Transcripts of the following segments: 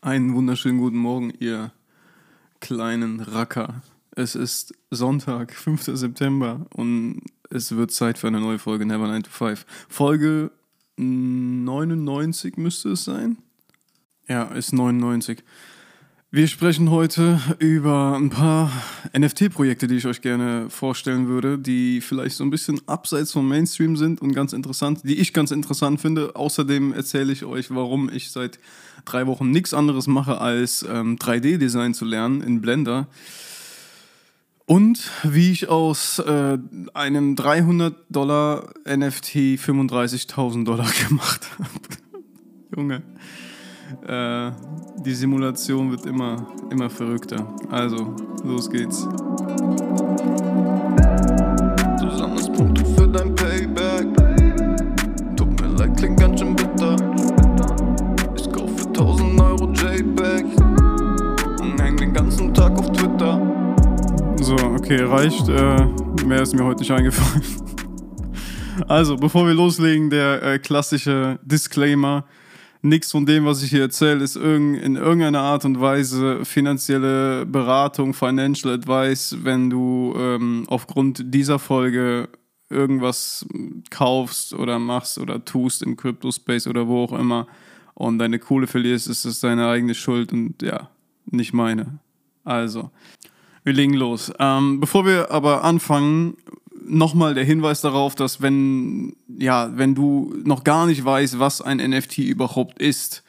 Einen wunderschönen guten Morgen, ihr kleinen Racker. Es ist Sonntag, 5. September und es wird Zeit für eine neue Folge Never 9 to 5. Folge 99 müsste es sein. Ja, ist 99. Wir sprechen heute über ein paar NFT-Projekte, die ich euch gerne vorstellen würde, die vielleicht so ein bisschen abseits vom Mainstream sind und ganz interessant, die ich ganz interessant finde. Außerdem erzähle ich euch, warum ich seit drei Wochen nichts anderes mache, als ähm, 3D-Design zu lernen in Blender. Und wie ich aus äh, einem 300 Dollar NFT 35.000 Dollar gemacht habe. Junge. Äh, die Simulation wird immer, immer verrückter. Also, los geht's. Zusammenspunkte für dein Payback. Tut mir leid, klingt ganz schön bitter. Ich kauf für 1000 Euro JPEG und häng den ganzen Tag auf Twitter. So, okay, reicht. Äh, mehr ist mir heute nicht eingefallen. Also, bevor wir loslegen, der äh, klassische Disclaimer nichts von dem, was ich hier erzähle, ist in irgendeiner Art und Weise finanzielle Beratung, Financial Advice, wenn du ähm, aufgrund dieser Folge irgendwas kaufst oder machst oder tust im Crypto-Space oder wo auch immer und deine Kohle verlierst, ist es deine eigene Schuld und ja, nicht meine. Also, wir legen los. Ähm, bevor wir aber anfangen, nochmal der Hinweis darauf, dass wenn, ja, wenn du noch gar nicht weißt, was ein NFT überhaupt ist,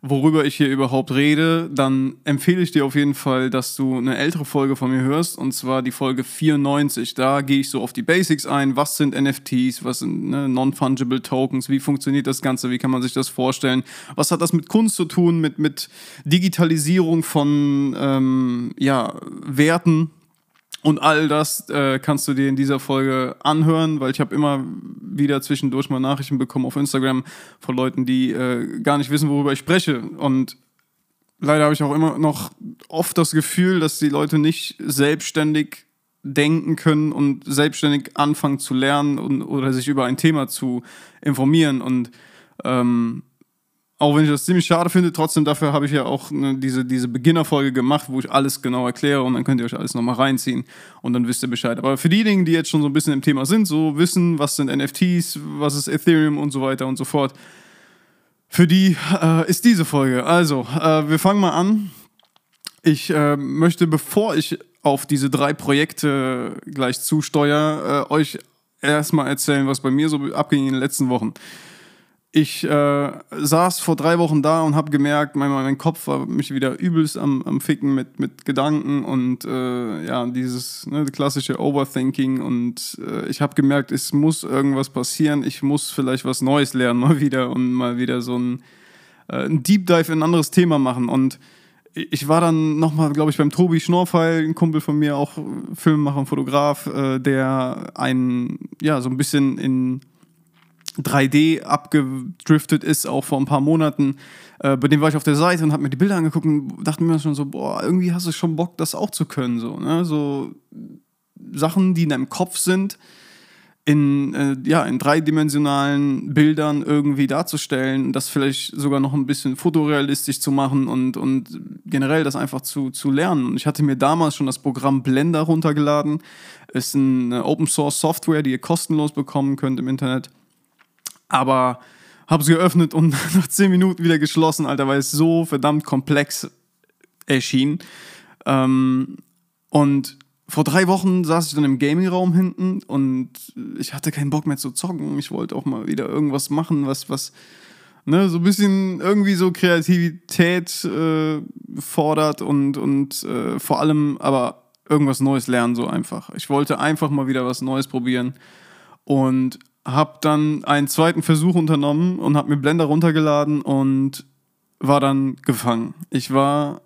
worüber ich hier überhaupt rede, dann empfehle ich dir auf jeden Fall, dass du eine ältere Folge von mir hörst, und zwar die Folge 94. Da gehe ich so auf die Basics ein. Was sind NFTs? Was sind ne, Non-Fungible Tokens? Wie funktioniert das Ganze? Wie kann man sich das vorstellen? Was hat das mit Kunst zu tun? Mit, mit Digitalisierung von ähm, ja, Werten? Und all das äh, kannst du dir in dieser Folge anhören, weil ich habe immer wieder zwischendurch mal Nachrichten bekommen auf Instagram von Leuten, die äh, gar nicht wissen, worüber ich spreche. Und leider habe ich auch immer noch oft das Gefühl, dass die Leute nicht selbstständig denken können und selbstständig anfangen zu lernen und, oder sich über ein Thema zu informieren. Und ähm, auch wenn ich das ziemlich schade finde, trotzdem dafür habe ich ja auch ne, diese, diese Beginnerfolge gemacht, wo ich alles genau erkläre und dann könnt ihr euch alles nochmal reinziehen und dann wisst ihr Bescheid. Aber für diejenigen, die jetzt schon so ein bisschen im Thema sind, so wissen, was sind NFTs, was ist Ethereum und so weiter und so fort, für die äh, ist diese Folge. Also, äh, wir fangen mal an. Ich äh, möchte, bevor ich auf diese drei Projekte gleich zusteuere, äh, euch erstmal erzählen, was bei mir so abging in den letzten Wochen ich äh, saß vor drei Wochen da und habe gemerkt, mein, mein Kopf war mich wieder übelst am, am Ficken mit, mit Gedanken und äh, ja, dieses ne, klassische Overthinking und äh, ich habe gemerkt, es muss irgendwas passieren, ich muss vielleicht was Neues lernen mal wieder und mal wieder so ein, äh, ein Deep Dive in ein anderes Thema machen. Und ich war dann nochmal, glaube ich, beim Tobi Schnorfeil, ein Kumpel von mir, auch Filmemacher und Fotograf, äh, der einen, ja, so ein bisschen in 3D abgedriftet ist, auch vor ein paar Monaten. Äh, bei dem war ich auf der Seite und habe mir die Bilder angeguckt und dachte mir schon so, boah, irgendwie hast du schon Bock, das auch zu können. So, ne? so Sachen, die in deinem Kopf sind, in, äh, ja, in dreidimensionalen Bildern irgendwie darzustellen, das vielleicht sogar noch ein bisschen fotorealistisch zu machen und, und generell das einfach zu, zu lernen. Und ich hatte mir damals schon das Programm Blender runtergeladen. Ist eine Open Source Software, die ihr kostenlos bekommen könnt im Internet. Aber habe es geöffnet und nach 10 Minuten wieder geschlossen, Alter, weil es so verdammt komplex erschien. Ähm, und vor drei Wochen saß ich dann im Gaming-Raum hinten und ich hatte keinen Bock mehr zu zocken. Ich wollte auch mal wieder irgendwas machen, was, was, ne, so ein bisschen irgendwie so Kreativität äh, fordert und, und äh, vor allem aber irgendwas Neues lernen, so einfach. Ich wollte einfach mal wieder was Neues probieren. Und habe dann einen zweiten Versuch unternommen und habe mir Blender runtergeladen und war dann gefangen. Ich war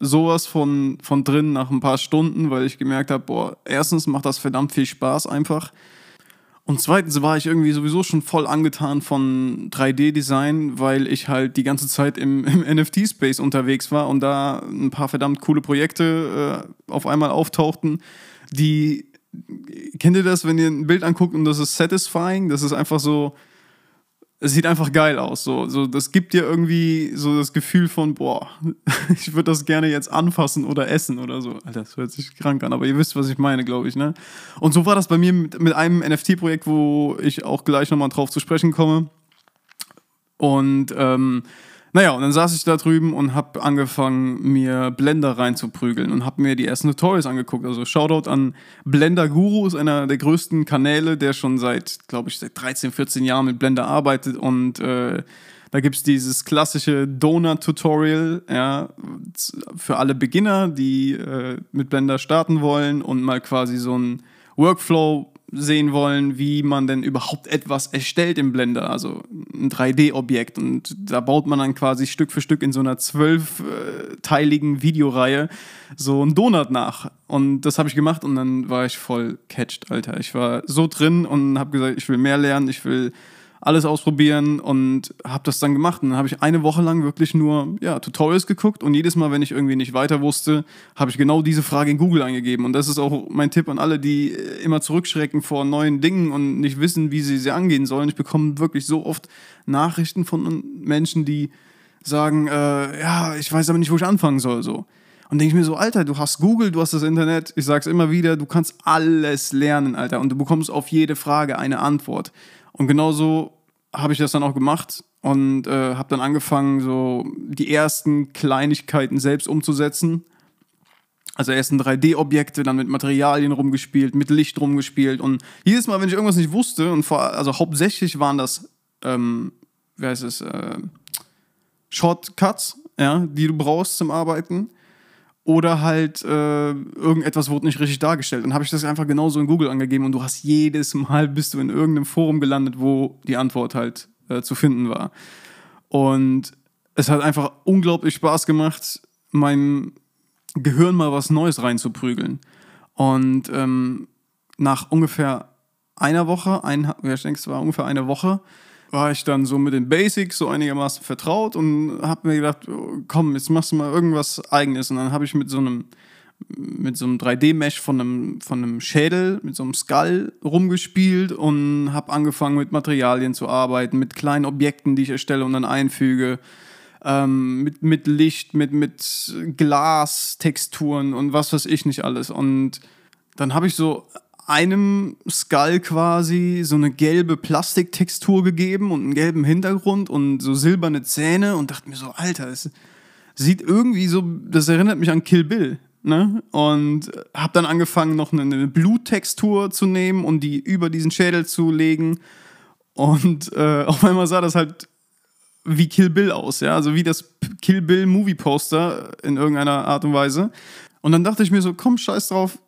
sowas von, von drin nach ein paar Stunden, weil ich gemerkt habe, boah, erstens macht das verdammt viel Spaß einfach. Und zweitens war ich irgendwie sowieso schon voll angetan von 3D-Design, weil ich halt die ganze Zeit im, im NFT-Space unterwegs war und da ein paar verdammt coole Projekte äh, auf einmal auftauchten, die kennt ihr das, wenn ihr ein Bild anguckt und das ist satisfying? Das ist einfach so, es sieht einfach geil aus. So, so, das gibt dir irgendwie so das Gefühl von, boah, ich würde das gerne jetzt anfassen oder essen oder so. Alter, das hört sich krank an, aber ihr wisst, was ich meine, glaube ich, ne? Und so war das bei mir mit, mit einem NFT-Projekt, wo ich auch gleich nochmal drauf zu sprechen komme. Und ähm, naja, und dann saß ich da drüben und habe angefangen, mir Blender reinzuprügeln und habe mir die ersten Tutorials angeguckt. Also Shoutout an Blender Guru, ist einer der größten Kanäle, der schon seit, glaube ich, seit 13, 14 Jahren mit Blender arbeitet und äh, da gibt es dieses klassische Donut-Tutorial, ja, für alle Beginner, die äh, mit Blender starten wollen und mal quasi so ein Workflow sehen wollen, wie man denn überhaupt etwas erstellt im Blender, also ein 3D-Objekt. Und da baut man dann quasi Stück für Stück in so einer zwölfteiligen Videoreihe so einen Donut nach. Und das habe ich gemacht und dann war ich voll catched, Alter. Ich war so drin und habe gesagt, ich will mehr lernen, ich will alles ausprobieren und habe das dann gemacht. Und dann habe ich eine Woche lang wirklich nur ja, Tutorials geguckt und jedes Mal, wenn ich irgendwie nicht weiter wusste, habe ich genau diese Frage in Google eingegeben. Und das ist auch mein Tipp an alle, die immer zurückschrecken vor neuen Dingen und nicht wissen, wie sie sie angehen sollen. Ich bekomme wirklich so oft Nachrichten von Menschen, die sagen, äh, ja, ich weiß aber nicht, wo ich anfangen soll. So. Und denke ich mir so, Alter, du hast Google, du hast das Internet, ich sag's immer wieder, du kannst alles lernen, Alter. Und du bekommst auf jede Frage eine Antwort. Und genauso habe ich das dann auch gemacht und äh, habe dann angefangen, so die ersten Kleinigkeiten selbst umzusetzen. Also erst in 3D-Objekte, dann mit Materialien rumgespielt, mit Licht rumgespielt. Und jedes Mal, wenn ich irgendwas nicht wusste, und vor, also hauptsächlich waren das, ähm, wie heißt es, äh, Shortcuts, ja, die du brauchst zum Arbeiten oder halt äh, irgendetwas wurde nicht richtig dargestellt. Dann habe ich das einfach genauso in Google angegeben und du hast jedes Mal bist du in irgendeinem Forum gelandet, wo die Antwort halt äh, zu finden war. Und es hat einfach unglaublich Spaß gemacht, meinem Gehirn mal was Neues reinzuprügeln. Und ähm, nach ungefähr einer Woche, ein, ich denke, es war ungefähr eine Woche, war ich dann so mit den Basics so einigermaßen vertraut und habe mir gedacht, oh, komm, jetzt machst du mal irgendwas Eigenes. Und dann habe ich mit so einem mit so einem 3D-Mesh von einem, von einem Schädel, mit so einem Skull rumgespielt und habe angefangen mit Materialien zu arbeiten, mit kleinen Objekten, die ich erstelle und dann einfüge, ähm, mit, mit Licht, mit, mit Glastexturen und was weiß ich nicht alles. Und dann habe ich so einem Skull quasi so eine gelbe Plastiktextur gegeben und einen gelben Hintergrund und so silberne Zähne und dachte mir so, Alter, es sieht irgendwie so, das erinnert mich an Kill Bill. Ne? Und habe dann angefangen, noch eine, eine Bluttextur zu nehmen und die über diesen Schädel zu legen. Und äh, auf einmal sah das halt wie Kill Bill aus, ja, also wie das Kill Bill Movie Poster in irgendeiner Art und Weise. Und dann dachte ich mir so, komm, scheiß drauf,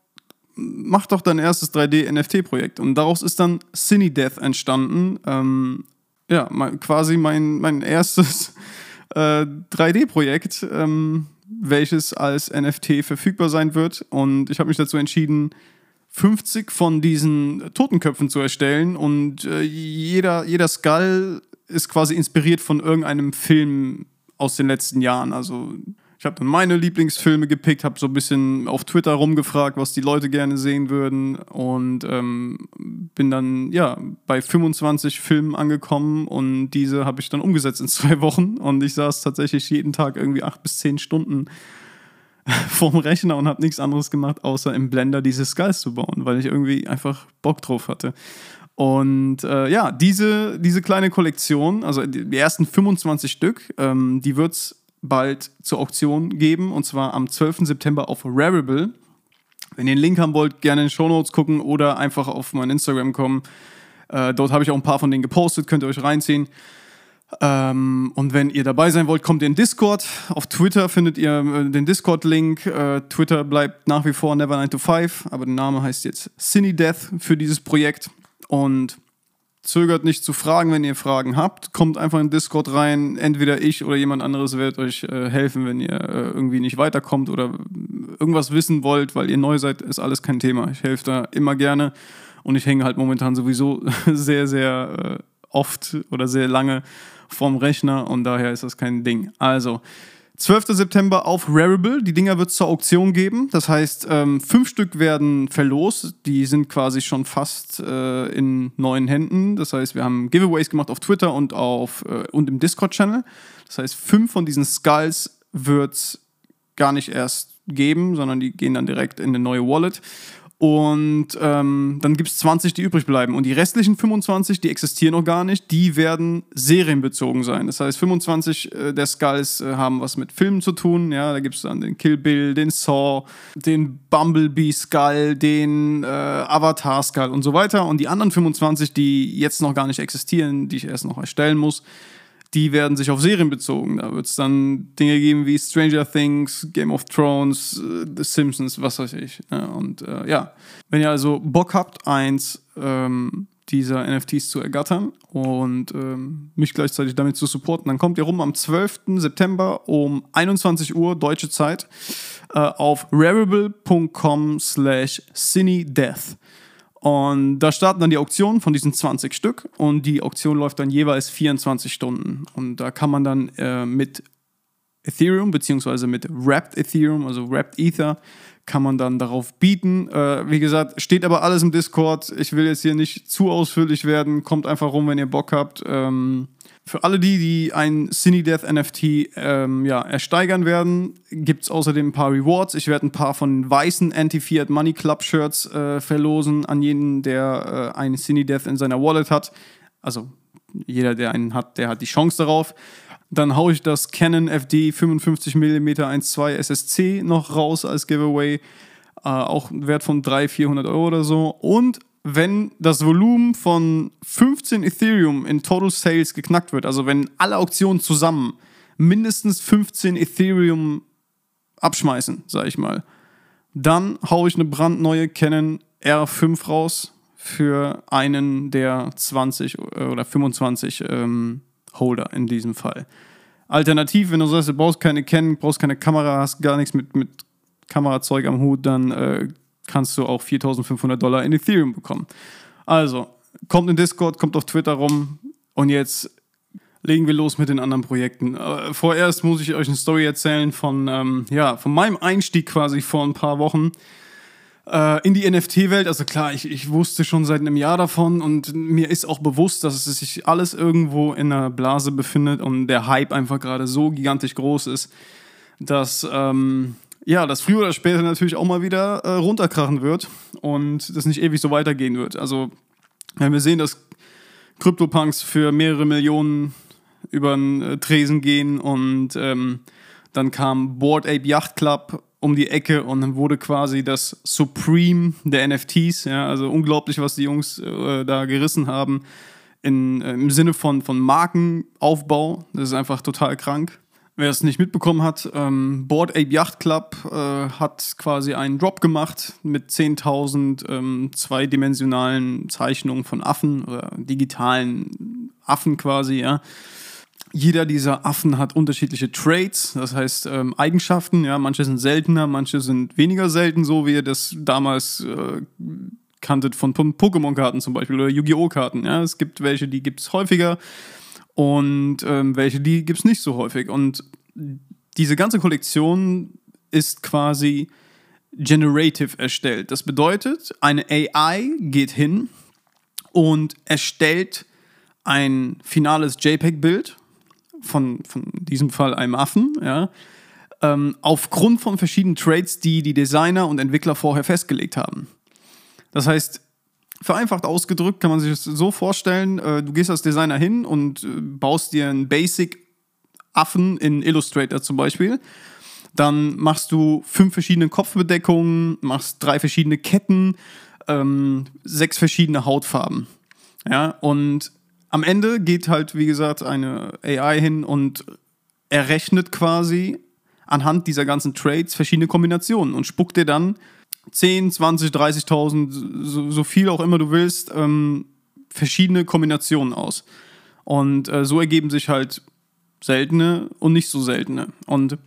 mach doch dein erstes 3D-NFT-Projekt. Und daraus ist dann Cine Death entstanden. Ähm, ja, mein, quasi mein, mein erstes äh, 3D-Projekt, ähm, welches als NFT verfügbar sein wird. Und ich habe mich dazu entschieden, 50 von diesen Totenköpfen zu erstellen. Und äh, jeder, jeder Skull ist quasi inspiriert von irgendeinem Film aus den letzten Jahren. Also ich habe dann meine Lieblingsfilme gepickt, habe so ein bisschen auf Twitter rumgefragt, was die Leute gerne sehen würden und ähm, bin dann ja bei 25 Filmen angekommen und diese habe ich dann umgesetzt in zwei Wochen und ich saß tatsächlich jeden Tag irgendwie acht bis zehn Stunden vorm Rechner und habe nichts anderes gemacht, außer im Blender diese Skulls zu bauen, weil ich irgendwie einfach Bock drauf hatte. Und äh, ja, diese, diese kleine Kollektion, also die ersten 25 Stück, ähm, die wird es bald zur Auktion geben und zwar am 12. September auf Rarible. Wenn ihr den Link haben wollt, gerne in den Show Notes gucken oder einfach auf mein Instagram kommen. Äh, dort habe ich auch ein paar von denen gepostet, könnt ihr euch reinziehen. Ähm, und wenn ihr dabei sein wollt, kommt ihr in Discord. Auf Twitter findet ihr äh, den Discord-Link. Äh, Twitter bleibt nach wie vor Never9to5, aber der Name heißt jetzt Cine Death für dieses Projekt. Und Zögert nicht zu fragen, wenn ihr Fragen habt. Kommt einfach in Discord rein. Entweder ich oder jemand anderes wird euch äh, helfen, wenn ihr äh, irgendwie nicht weiterkommt oder irgendwas wissen wollt, weil ihr neu seid, ist alles kein Thema. Ich helfe da immer gerne und ich hänge halt momentan sowieso sehr, sehr äh, oft oder sehr lange vorm Rechner und daher ist das kein Ding. Also, 12. September auf Rarible. Die Dinger wird es zur Auktion geben. Das heißt, ähm, fünf Stück werden verlost. Die sind quasi schon fast äh, in neuen Händen. Das heißt, wir haben Giveaways gemacht auf Twitter und, auf, äh, und im Discord-Channel. Das heißt, fünf von diesen Skulls wird es gar nicht erst geben, sondern die gehen dann direkt in eine neue Wallet. Und ähm, dann gibt es 20, die übrig bleiben. Und die restlichen 25, die existieren noch gar nicht, die werden serienbezogen sein. Das heißt, 25 äh, der Skulls äh, haben was mit Filmen zu tun. Ja, da gibt es dann den Kill Bill, den Saw, den Bumblebee Skull, den äh, Avatar Skull und so weiter. Und die anderen 25, die jetzt noch gar nicht existieren, die ich erst noch erstellen muss, die werden sich auf Serien bezogen. Da wird es dann Dinge geben wie Stranger Things, Game of Thrones, äh, The Simpsons, was weiß ich. Ja, und äh, ja, wenn ihr also Bock habt, eins ähm, dieser NFTs zu ergattern und ähm, mich gleichzeitig damit zu supporten, dann kommt ihr rum am 12. September um 21 Uhr deutsche Zeit äh, auf rarible.com slash cinedeath. Und da starten dann die Auktionen von diesen 20 Stück und die Auktion läuft dann jeweils 24 Stunden. Und da kann man dann äh, mit Ethereum beziehungsweise mit Wrapped Ethereum, also Wrapped Ether, kann man dann darauf bieten. Äh, wie gesagt, steht aber alles im Discord. Ich will jetzt hier nicht zu ausführlich werden. Kommt einfach rum, wenn ihr Bock habt. Ähm, für alle die, die ein Cinedeath NFT ähm, ja, ersteigern werden, gibt es außerdem ein paar Rewards. Ich werde ein paar von weißen Anti-Fiat Money Club Shirts äh, verlosen an jeden, der äh, einen Cinedeath in seiner Wallet hat. Also jeder, der einen hat, der hat die Chance darauf. Dann haue ich das Canon FD 55mm 1.2 SSC noch raus als Giveaway. Äh, auch Wert von 300, 400 Euro oder so. Und wenn das Volumen von 15 Ethereum in Total Sales geknackt wird, also wenn alle Auktionen zusammen mindestens 15 Ethereum abschmeißen, sag ich mal, dann haue ich eine brandneue Canon R5 raus für einen der 20 oder 25 ähm, Holder in diesem Fall. Alternativ, wenn du sagst, du brauchst keine Canon, brauchst keine Kamera, hast gar nichts mit, mit Kamerazeug am Hut, dann äh, kannst du auch 4500 Dollar in Ethereum bekommen. Also, kommt in Discord, kommt auf Twitter rum und jetzt legen wir los mit den anderen Projekten. Aber vorerst muss ich euch eine Story erzählen von, ähm, ja, von meinem Einstieg quasi vor ein paar Wochen äh, in die NFT-Welt. Also klar, ich, ich wusste schon seit einem Jahr davon und mir ist auch bewusst, dass es sich alles irgendwo in einer Blase befindet und der Hype einfach gerade so gigantisch groß ist, dass ähm, ja, das früher oder später natürlich auch mal wieder äh, runterkrachen wird und das nicht ewig so weitergehen wird. Also, wenn wir sehen, dass Krypto-Punks für mehrere Millionen über den äh, Tresen gehen und ähm, dann kam Board Ape Yacht Club um die Ecke und dann wurde quasi das Supreme der NFTs, ja, also unglaublich, was die Jungs äh, da gerissen haben in, äh, im Sinne von, von Markenaufbau. Das ist einfach total krank. Wer es nicht mitbekommen hat, ähm, Board Ape Yacht Club äh, hat quasi einen Drop gemacht mit 10.000 ähm, zweidimensionalen Zeichnungen von Affen oder digitalen Affen quasi, ja. Jeder dieser Affen hat unterschiedliche Traits, das heißt ähm, Eigenschaften, ja. Manche sind seltener, manche sind weniger selten, so wie ihr das damals äh, kanntet von Pokémon-Karten zum Beispiel oder Yu-Gi-Oh! Karten, ja. Es gibt welche, die gibt es häufiger und ähm, welche, die gibt es nicht so häufig. Und diese ganze Kollektion ist quasi generative erstellt. Das bedeutet, eine AI geht hin und erstellt ein finales JPEG-Bild von, von diesem Fall einem Affen, ja, ähm, aufgrund von verschiedenen Traits, die die Designer und Entwickler vorher festgelegt haben. Das heißt, vereinfacht ausgedrückt kann man sich das so vorstellen, äh, du gehst als Designer hin und äh, baust dir einen Basic-Affen in Illustrator zum Beispiel. Dann machst du fünf verschiedene Kopfbedeckungen, machst drei verschiedene Ketten, ähm, sechs verschiedene Hautfarben. Ja, und am Ende geht halt, wie gesagt, eine AI hin und errechnet quasi anhand dieser ganzen Trades verschiedene Kombinationen und spuckt dir dann 10, 20, 30.000, so, so, viel auch immer du willst, ähm, verschiedene Kombinationen aus. Und äh, so ergeben sich halt seltene und nicht so seltene. Und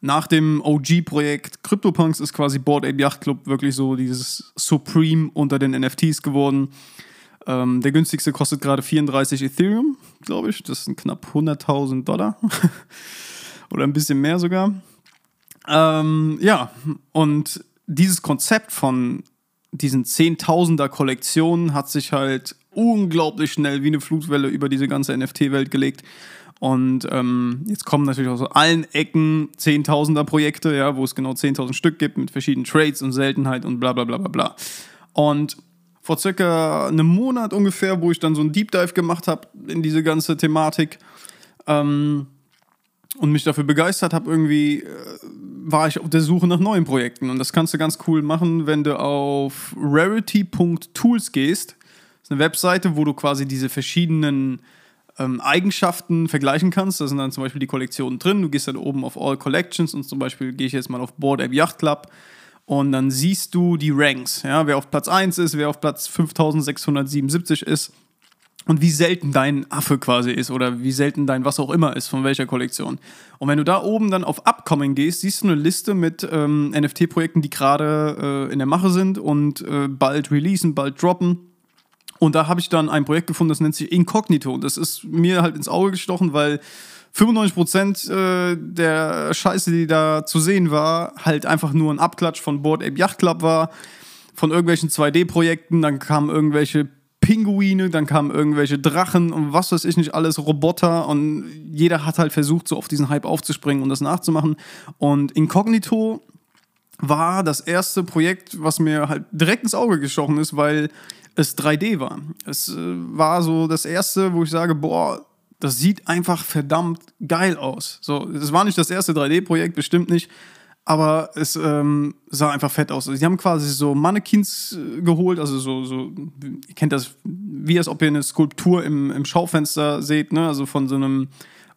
nach dem OG-Projekt CryptoPunks ist quasi Board Ape Yacht Club wirklich so dieses Supreme unter den NFTs geworden. Ähm, der günstigste kostet gerade 34 Ethereum, glaube ich. Das sind knapp 100.000 Dollar. Oder ein bisschen mehr sogar. Ähm, ja, und dieses Konzept von diesen Zehntausender Kollektionen hat sich halt unglaublich schnell wie eine Flutwelle über diese ganze NFT-Welt gelegt. Und ähm, jetzt kommen natürlich aus allen Ecken Zehntausender Projekte, ja, wo es genau 10.000 Stück gibt mit verschiedenen Trades und Seltenheit und bla bla bla bla bla. Und vor circa einem Monat ungefähr, wo ich dann so einen Deep Dive gemacht habe in diese ganze Thematik ähm, und mich dafür begeistert habe, irgendwie äh, war ich auf der Suche nach neuen Projekten. Und das kannst du ganz cool machen, wenn du auf rarity.tools gehst. Das ist eine Webseite, wo du quasi diese verschiedenen ähm, Eigenschaften vergleichen kannst. Da sind dann zum Beispiel die Kollektionen drin. Du gehst dann oben auf All Collections und zum Beispiel gehe ich jetzt mal auf Board App Yacht Club und dann siehst du die Ranks, ja, wer auf Platz 1 ist, wer auf Platz 5677 ist und wie selten dein Affe quasi ist oder wie selten dein was auch immer ist, von welcher Kollektion. Und wenn du da oben dann auf Upcoming gehst, siehst du eine Liste mit ähm, NFT-Projekten, die gerade äh, in der Mache sind und äh, bald releasen, bald droppen. Und da habe ich dann ein Projekt gefunden, das nennt sich Incognito. Das ist mir halt ins Auge gestochen, weil 95% äh, der Scheiße, die da zu sehen war, halt einfach nur ein Abklatsch von Board Ape Yacht Club war, von irgendwelchen 2D-Projekten, dann kamen irgendwelche Pinguine, dann kamen irgendwelche Drachen und was weiß ich nicht alles, Roboter und jeder hat halt versucht, so auf diesen Hype aufzuspringen und das nachzumachen. Und Incognito war das erste Projekt, was mir halt direkt ins Auge gestochen ist, weil es 3D war. Es äh, war so das erste, wo ich sage, boah, das sieht einfach verdammt geil aus. So, es war nicht das erste 3D-Projekt, bestimmt nicht, aber es ähm, sah einfach fett aus. Sie haben quasi so Mannequins äh, geholt, also so, so, ihr kennt das, wie als ob ihr eine Skulptur im, im Schaufenster seht, ne? also von so einem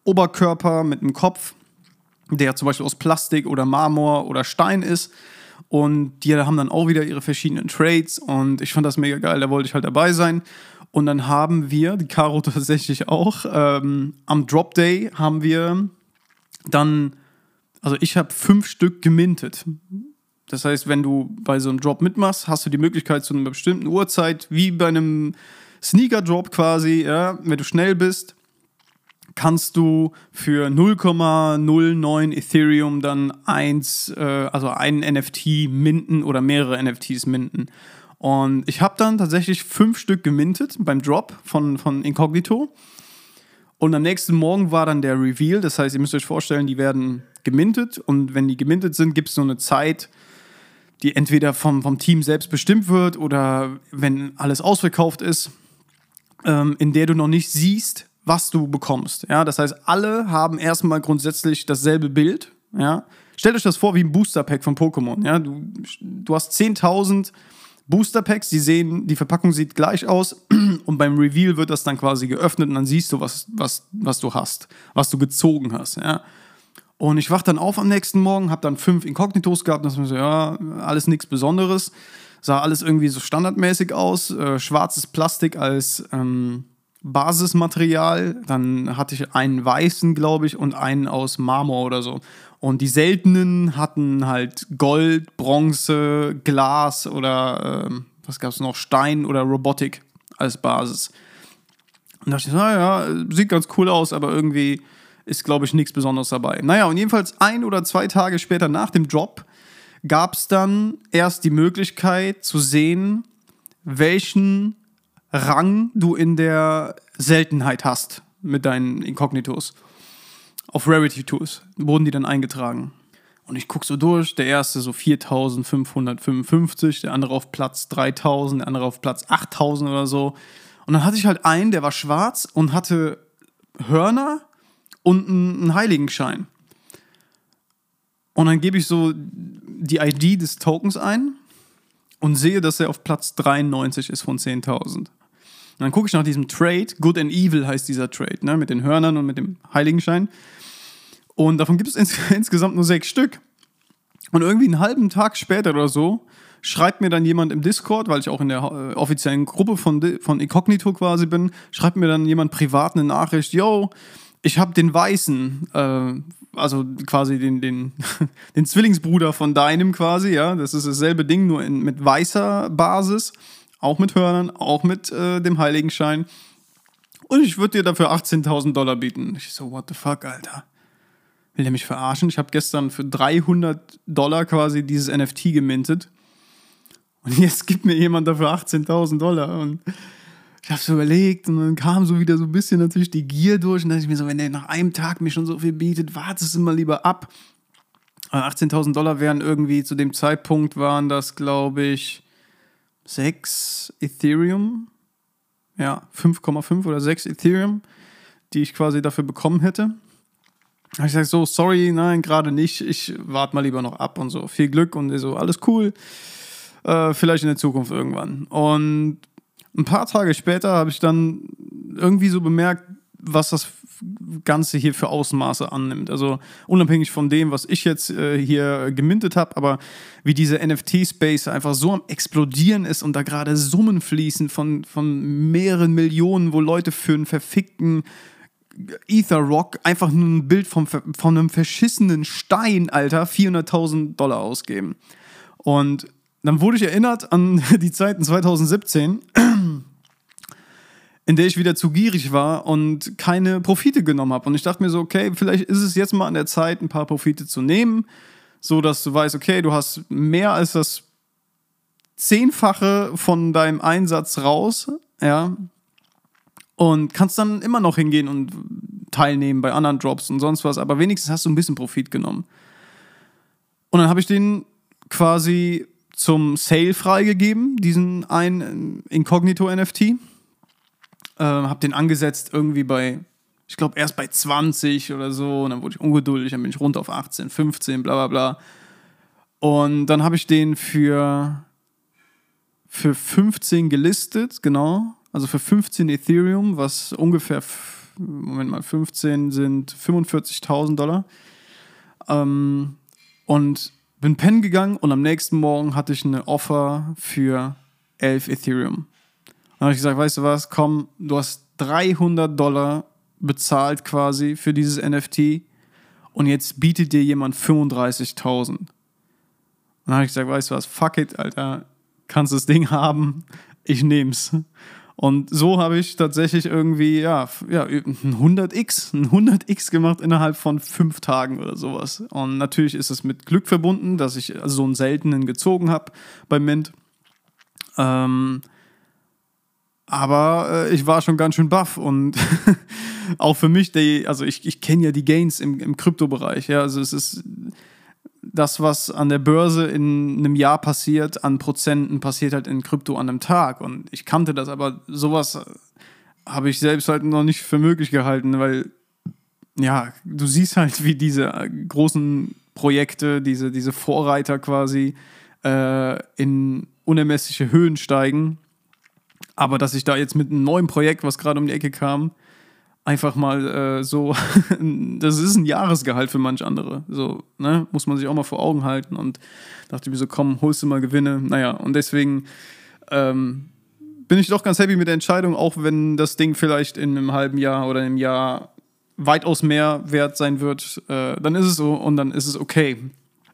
Oberkörper mit einem Kopf, der zum Beispiel aus Plastik oder Marmor oder Stein ist. Und die haben dann auch wieder ihre verschiedenen Trades und ich fand das mega geil, da wollte ich halt dabei sein. Und dann haben wir, die Caro tatsächlich auch, ähm, am Drop Day haben wir dann, also ich habe fünf Stück gemintet. Das heißt, wenn du bei so einem Drop mitmachst, hast du die Möglichkeit zu einer bestimmten Uhrzeit, wie bei einem Sneaker-Drop quasi, ja, wenn du schnell bist, kannst du für 0,09 Ethereum dann eins, äh, also einen NFT minten oder mehrere NFTs minten. Und ich habe dann tatsächlich fünf Stück gemintet beim Drop von, von Incognito. Und am nächsten Morgen war dann der Reveal. Das heißt, ihr müsst euch vorstellen, die werden gemintet. Und wenn die gemintet sind, gibt es so eine Zeit, die entweder vom, vom Team selbst bestimmt wird oder wenn alles ausverkauft ist, ähm, in der du noch nicht siehst, was du bekommst. Ja, das heißt, alle haben erstmal grundsätzlich dasselbe Bild. Ja, stellt euch das vor wie ein Booster Pack von Pokémon. Ja, du, du hast 10.000 Booster Packs, die sehen, die Verpackung sieht gleich aus und beim Reveal wird das dann quasi geöffnet und dann siehst du, was, was, was du hast, was du gezogen hast, ja. Und ich wach dann auf am nächsten Morgen, hab dann fünf Inkognitos gehabt, und das war so, ja, alles nichts Besonderes, sah alles irgendwie so standardmäßig aus, äh, schwarzes Plastik als ähm, Basismaterial, dann hatte ich einen weißen, glaube ich, und einen aus Marmor oder so. Und die seltenen hatten halt Gold, Bronze, Glas oder äh, was gab es noch, Stein oder Robotik als Basis. Und da dachte ich, naja, sieht ganz cool aus, aber irgendwie ist, glaube ich, nichts Besonderes dabei. Naja, und jedenfalls ein oder zwei Tage später nach dem Drop gab es dann erst die Möglichkeit zu sehen, welchen Rang du in der Seltenheit hast mit deinen Inkognitos auf Rarity Tools wurden die dann eingetragen. Und ich gucke so durch, der erste so 4555, der andere auf Platz 3000, der andere auf Platz 8000 oder so. Und dann hatte ich halt einen, der war schwarz und hatte Hörner und einen Heiligenschein. Und dann gebe ich so die ID des Tokens ein und sehe, dass er auf Platz 93 ist von 10.000. Und dann gucke ich nach diesem Trade, Good and Evil heißt dieser Trade, ne, mit den Hörnern und mit dem Heiligenschein. Und davon gibt es ins insgesamt nur sechs Stück. Und irgendwie einen halben Tag später oder so schreibt mir dann jemand im Discord, weil ich auch in der äh, offiziellen Gruppe von, von Incognito quasi bin, schreibt mir dann jemand privat eine Nachricht, yo, ich habe den Weißen, äh, also quasi den, den, den Zwillingsbruder von deinem quasi, ja, das ist dasselbe Ding, nur in, mit weißer Basis, auch mit Hörnern, auch mit äh, dem Heiligenschein. Und ich würde dir dafür 18.000 Dollar bieten. Ich so, what the fuck, Alter will der mich verarschen? Ich habe gestern für 300 Dollar quasi dieses NFT gemintet. Und jetzt gibt mir jemand dafür 18.000 Dollar. Und ich habe so überlegt und dann kam so wieder so ein bisschen natürlich die Gier durch. Und dann dachte ich mir so, wenn der nach einem Tag mir schon so viel bietet, wartest du mal lieber ab. 18.000 Dollar wären irgendwie zu dem Zeitpunkt waren das, glaube ich, 6 Ethereum. Ja, 5,5 oder 6 Ethereum, die ich quasi dafür bekommen hätte. Da habe ich gesagt, so, sorry, nein, gerade nicht. Ich warte mal lieber noch ab und so. Viel Glück und so, alles cool. Äh, vielleicht in der Zukunft irgendwann. Und ein paar Tage später habe ich dann irgendwie so bemerkt, was das Ganze hier für Ausmaße annimmt. Also unabhängig von dem, was ich jetzt äh, hier gemintet habe, aber wie diese NFT-Space einfach so am explodieren ist und da gerade Summen fließen von, von mehreren Millionen, wo Leute für einen verfickten Ether Rock einfach nur ein Bild vom, von einem verschissenen Stein, Alter, 400.000 Dollar ausgeben. Und dann wurde ich erinnert an die Zeiten 2017 in der ich wieder zu gierig war und keine Profite genommen habe. Und ich dachte mir so, okay, vielleicht ist es jetzt mal an der Zeit, ein paar Profite zu nehmen, so dass du weißt, okay, du hast mehr als das Zehnfache von deinem Einsatz raus, ja, und kannst dann immer noch hingehen und teilnehmen bei anderen Drops und sonst was, aber wenigstens hast du ein bisschen Profit genommen. Und dann habe ich den quasi zum Sale freigegeben, diesen einen Incognito-NFT äh, habe den angesetzt irgendwie bei, ich glaube, erst bei 20 oder so. Und dann wurde ich ungeduldig, dann bin ich runter auf 18, 15, bla bla bla. Und dann habe ich den für, für 15 gelistet, genau. Also für 15 Ethereum, was ungefähr, Moment mal, 15 sind 45.000 Dollar. Ähm, und bin pennen gegangen und am nächsten Morgen hatte ich eine Offer für 11 Ethereum. Dann habe ich gesagt, weißt du was, komm, du hast 300 Dollar bezahlt quasi für dieses NFT und jetzt bietet dir jemand 35.000. Dann habe ich gesagt, weißt du was, fuck it, Alter, kannst das Ding haben, ich nehm's. Und so habe ich tatsächlich irgendwie, ja, ja, ein 100x, ein 100x gemacht innerhalb von fünf Tagen oder sowas. Und natürlich ist es mit Glück verbunden, dass ich so einen seltenen gezogen habe bei Mint. Ähm, aber äh, ich war schon ganz schön baff und auch für mich, die, also ich, ich kenne ja die Gains im, im Kryptobereich. Ja, also es ist das, was an der Börse in einem Jahr passiert, an Prozenten passiert halt in Krypto an einem Tag. Und ich kannte das, aber sowas habe ich selbst halt noch nicht für möglich gehalten, weil ja, du siehst halt, wie diese großen Projekte, diese, diese Vorreiter quasi äh, in unermessliche Höhen steigen aber dass ich da jetzt mit einem neuen Projekt, was gerade um die Ecke kam, einfach mal äh, so, das ist ein Jahresgehalt für manch andere. So, ne? Muss man sich auch mal vor Augen halten. Und dachte mir so, komm, holst du mal Gewinne. Naja, und deswegen ähm, bin ich doch ganz happy mit der Entscheidung, auch wenn das Ding vielleicht in einem halben Jahr oder einem Jahr weitaus mehr wert sein wird, äh, dann ist es so und dann ist es okay.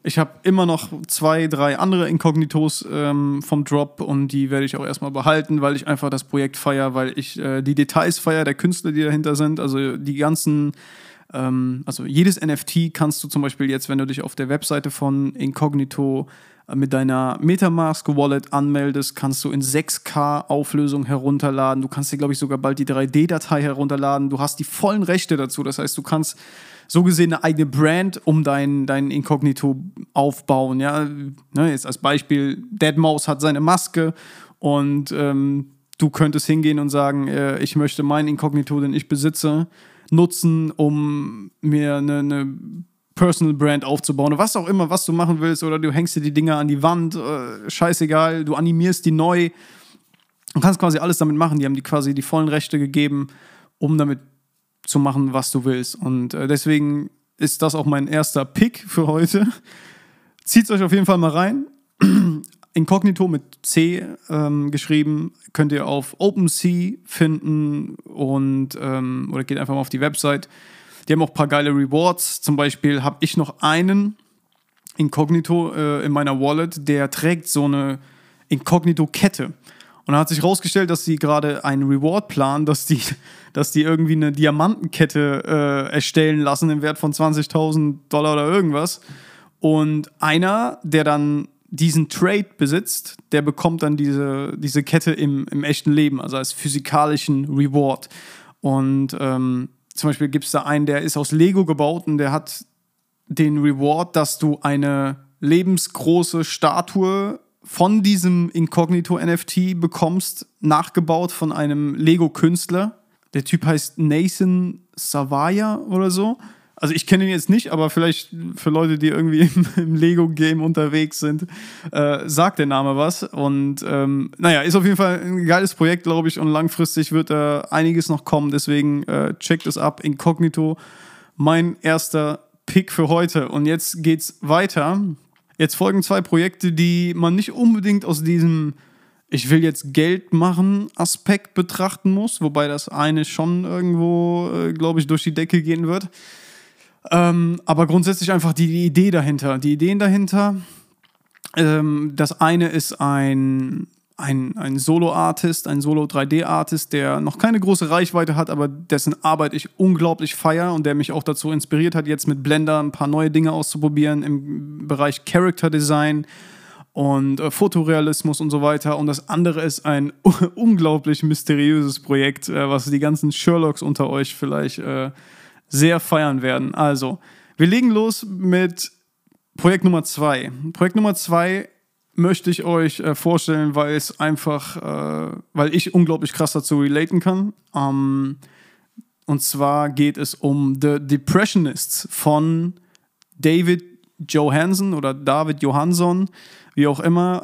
Ich habe immer noch zwei, drei andere Inkognitos ähm, vom Drop und die werde ich auch erstmal behalten, weil ich einfach das Projekt feiere, weil ich äh, die Details feiere, der Künstler, die dahinter sind. Also die ganzen, ähm, also jedes NFT kannst du zum Beispiel jetzt, wenn du dich auf der Webseite von Incognito äh, mit deiner Metamask Wallet anmeldest, kannst du in 6K Auflösung herunterladen. Du kannst dir, glaube ich, sogar bald die 3D-Datei herunterladen. Du hast die vollen Rechte dazu. Das heißt, du kannst so gesehen eine eigene Brand um dein, dein Inkognito aufbauen. Ja? Ne, jetzt als Beispiel, Deadmau5 hat seine Maske und ähm, du könntest hingehen und sagen, äh, ich möchte mein Inkognito, den ich besitze, nutzen, um mir eine, eine Personal Brand aufzubauen was auch immer, was du machen willst oder du hängst dir die Dinger an die Wand, äh, scheißegal, du animierst die neu. Du kannst quasi alles damit machen. Die haben die quasi die vollen Rechte gegeben, um damit zu machen, was du willst. Und äh, deswegen ist das auch mein erster Pick für heute. Zieht euch auf jeden Fall mal rein. Inkognito mit C ähm, geschrieben, könnt ihr auf OpenSea finden und ähm, oder geht einfach mal auf die Website. Die haben auch ein paar geile Rewards. Zum Beispiel habe ich noch einen Inkognito äh, in meiner Wallet, der trägt so eine Inkognito-Kette. Und da hat sich herausgestellt, dass sie gerade einen Reward planen, dass die, dass die irgendwie eine Diamantenkette äh, erstellen lassen im Wert von 20.000 Dollar oder irgendwas. Und einer, der dann diesen Trade besitzt, der bekommt dann diese, diese Kette im, im echten Leben, also als physikalischen Reward. Und ähm, zum Beispiel gibt es da einen, der ist aus Lego gebaut und der hat den Reward, dass du eine lebensgroße Statue von diesem Incognito-NFT bekommst, nachgebaut von einem Lego-Künstler. Der Typ heißt Nathan Savaya oder so. Also ich kenne ihn jetzt nicht, aber vielleicht für Leute, die irgendwie im, im Lego-Game unterwegs sind, äh, sagt der Name was. Und ähm, naja, ist auf jeden Fall ein geiles Projekt, glaube ich, und langfristig wird da einiges noch kommen. Deswegen äh, checkt es ab. Incognito, mein erster Pick für heute. Und jetzt geht's weiter. Jetzt folgen zwei Projekte, die man nicht unbedingt aus diesem ich will jetzt Geld machen Aspekt betrachten muss, wobei das eine schon irgendwo, äh, glaube ich, durch die Decke gehen wird. Ähm, aber grundsätzlich einfach die, die, Idee dahinter. Die Ideen dahinter. Ähm, das eine ist ein, ein, ein Solo-Artist, ein Solo-3D-Artist, der noch keine große Reichweite hat, aber dessen Arbeit ich unglaublich feiere und der mich auch dazu inspiriert hat, jetzt mit Blender ein paar neue Dinge auszuprobieren im Bereich Character Design und äh, Fotorealismus und so weiter. Und das andere ist ein unglaublich mysteriöses Projekt, äh, was die ganzen Sherlocks unter euch vielleicht äh, sehr feiern werden. Also, wir legen los mit Projekt Nummer zwei. Projekt Nummer zwei möchte ich euch äh, vorstellen, weil es einfach, äh, weil ich unglaublich krass dazu relaten kann. Ähm, und zwar geht es um The Depressionists von David Johansson oder David Johansson, wie auch immer.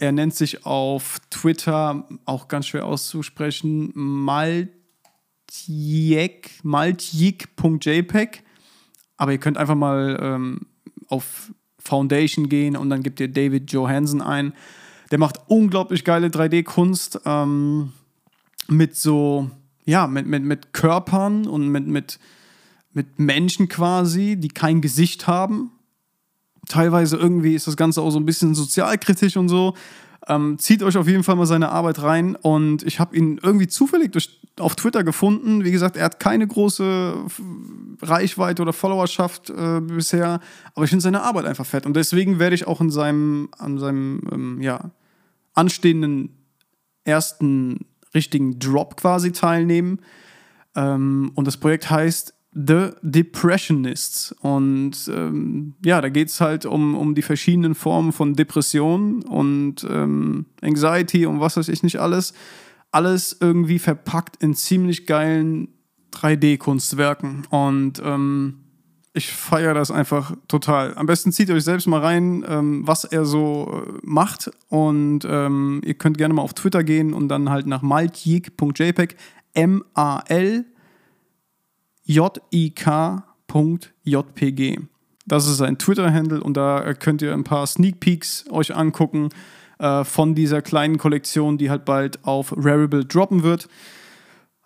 Äh, er nennt sich auf Twitter, auch ganz schwer auszusprechen, Malt Maltjek, maltjik.jpg. Aber ihr könnt einfach mal ähm, auf Foundation gehen und dann gebt ihr David Johansson ein. Der macht unglaublich geile 3D-Kunst ähm, mit so, ja, mit, mit, mit Körpern und mit, mit, mit Menschen quasi, die kein Gesicht haben. Teilweise irgendwie ist das Ganze auch so ein bisschen sozialkritisch und so. Ähm, zieht euch auf jeden Fall mal seine Arbeit rein und ich habe ihn irgendwie zufällig durch, auf Twitter gefunden. Wie gesagt, er hat keine große Reichweite oder Followerschaft äh, bisher, aber ich finde seine Arbeit einfach fett und deswegen werde ich auch in seinem, an seinem ähm, ja, anstehenden ersten richtigen Drop quasi teilnehmen. Ähm, und das Projekt heißt The Depressionists. Und ähm, ja, da geht es halt um, um die verschiedenen Formen von Depression und ähm, Anxiety und was weiß ich nicht alles. Alles irgendwie verpackt in ziemlich geilen 3D-Kunstwerken. Und ähm, ich feiere das einfach total. Am besten zieht euch selbst mal rein, ähm, was er so äh, macht. Und ähm, ihr könnt gerne mal auf Twitter gehen und dann halt nach maltjig.jpg, M-A-L jik.jpg. Das ist sein Twitter-Handle und da könnt ihr ein paar Sneak Peeks euch angucken äh, von dieser kleinen Kollektion, die halt bald auf Rarible droppen wird.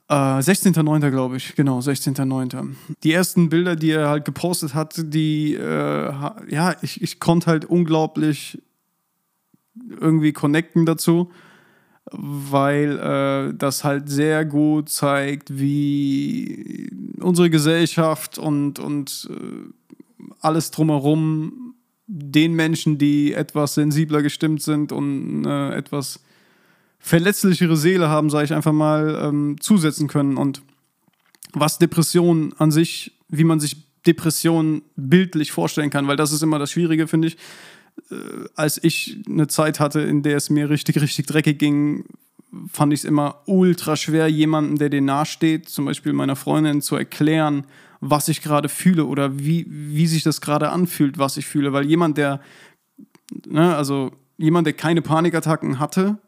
Äh, 16.09. glaube ich, genau, 16.09. Die ersten Bilder, die er halt gepostet hat, die, äh, ja, ich, ich konnte halt unglaublich irgendwie connecten dazu weil äh, das halt sehr gut zeigt, wie unsere Gesellschaft und, und äh, alles drumherum den Menschen, die etwas sensibler gestimmt sind und äh, etwas verletzlichere Seele haben, sage ich einfach mal, ähm, zusetzen können. Und was Depression an sich, wie man sich Depression bildlich vorstellen kann, weil das ist immer das Schwierige, finde ich als ich eine Zeit hatte, in der es mir richtig, richtig dreckig ging, fand ich es immer ultra schwer, jemandem, der dir nahesteht, zum Beispiel meiner Freundin, zu erklären, was ich gerade fühle oder wie, wie sich das gerade anfühlt, was ich fühle. Weil jemand, der, ne, also jemand, der keine Panikattacken hatte,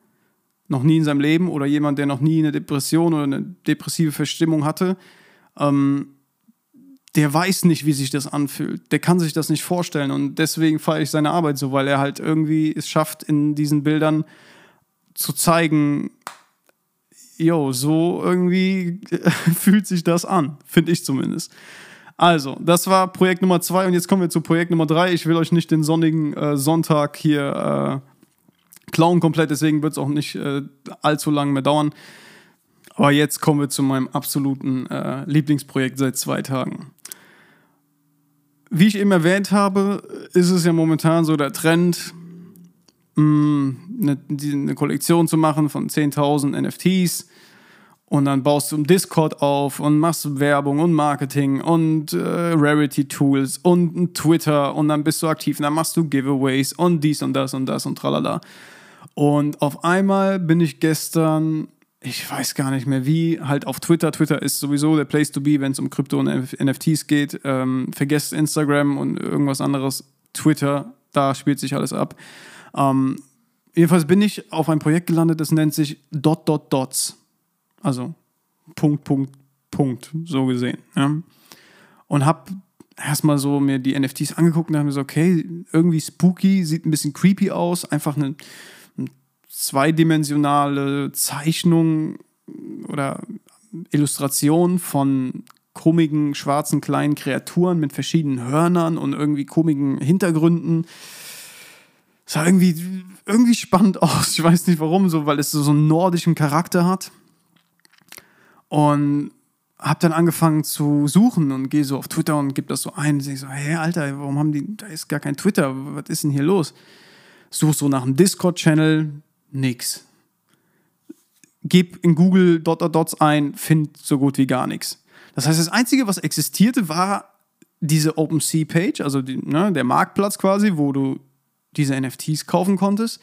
noch nie in seinem Leben, oder jemand, der noch nie eine Depression oder eine depressive Verstimmung hatte, ähm, der weiß nicht, wie sich das anfühlt. Der kann sich das nicht vorstellen. Und deswegen feiere ich seine Arbeit so, weil er halt irgendwie es schafft, in diesen Bildern zu zeigen, jo, so irgendwie fühlt sich das an, finde ich zumindest. Also, das war Projekt Nummer zwei und jetzt kommen wir zu Projekt Nummer drei. Ich will euch nicht den sonnigen äh, Sonntag hier äh, klauen komplett, deswegen wird es auch nicht äh, allzu lange mehr dauern. Aber jetzt kommen wir zu meinem absoluten äh, Lieblingsprojekt seit zwei Tagen. Wie ich eben erwähnt habe, ist es ja momentan so der Trend, mh, eine, eine Kollektion zu machen von 10.000 NFTs und dann baust du einen Discord auf und machst Werbung und Marketing und äh, Rarity-Tools und Twitter. Und dann bist du aktiv. Und dann machst du Giveaways und dies und das und das und tralala. Und auf einmal bin ich gestern, ich weiß gar nicht mehr wie, halt auf Twitter. Twitter ist sowieso der Place to be, wenn es um Krypto und NFTs geht. Ähm, vergesst Instagram und irgendwas anderes. Twitter, da spielt sich alles ab. Ähm, jedenfalls bin ich auf ein Projekt gelandet, das nennt sich Dot Dot Dots. Also Punkt, Punkt, Punkt, so gesehen. Ja. Und habe erstmal so mir die NFTs angeguckt und habe mir so, okay, irgendwie spooky, sieht ein bisschen creepy aus, einfach eine zweidimensionale Zeichnung oder Illustration von komischen schwarzen kleinen Kreaturen mit verschiedenen Hörnern und irgendwie komischen Hintergründen. Sah irgendwie, irgendwie spannend aus. Ich weiß nicht warum, so, weil es so, einen nordischen Charakter hat. Und habe dann angefangen zu suchen und gehe so auf Twitter und gebe das so ein. Und so, hey Alter, warum haben die, da ist gar kein Twitter, was ist denn hier los? Such so nach einem Discord-Channel, nix. Gib in Google Dot Dot Dots ein, find so gut wie gar nichts. Das heißt, das Einzige, was existierte, war diese OpenSea-Page, also die, ne, der Marktplatz quasi, wo du diese NFTs kaufen konntest.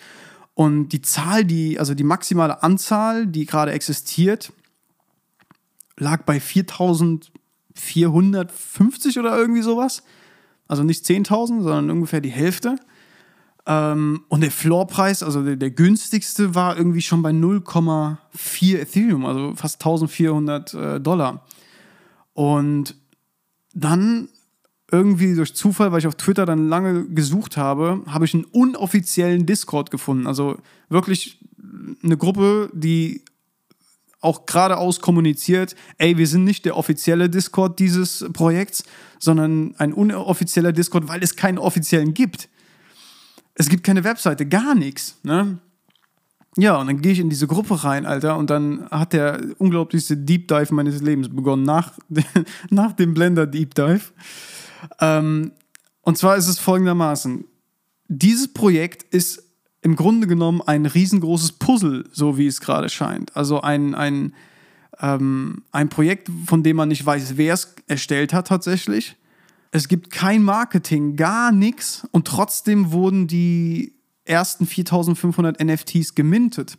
Und die Zahl, die, also die maximale Anzahl, die gerade existiert, lag bei 4450 oder irgendwie sowas. Also nicht 10.000, sondern ungefähr die Hälfte. Ähm, und der Floorpreis, also der, der, günstigste, war irgendwie schon bei 0,4 Ethereum, also fast 1400 äh, Dollar. Und dann irgendwie durch Zufall, weil ich auf Twitter dann lange gesucht habe, habe ich einen unoffiziellen Discord gefunden. Also wirklich eine Gruppe, die auch geradeaus kommuniziert, ey, wir sind nicht der offizielle Discord dieses Projekts, sondern ein unoffizieller Discord, weil es keinen offiziellen gibt. Es gibt keine Webseite, gar nichts. Ne? Ja, und dann gehe ich in diese Gruppe rein, Alter, und dann hat der unglaublichste Deep Dive meines Lebens begonnen, nach, nach dem Blender Deep Dive. Ähm, und zwar ist es folgendermaßen: Dieses Projekt ist im Grunde genommen ein riesengroßes Puzzle, so wie es gerade scheint. Also ein, ein, ähm, ein Projekt, von dem man nicht weiß, wer es erstellt hat tatsächlich. Es gibt kein Marketing, gar nichts und trotzdem wurden die ersten 4500 NFTs gemintet.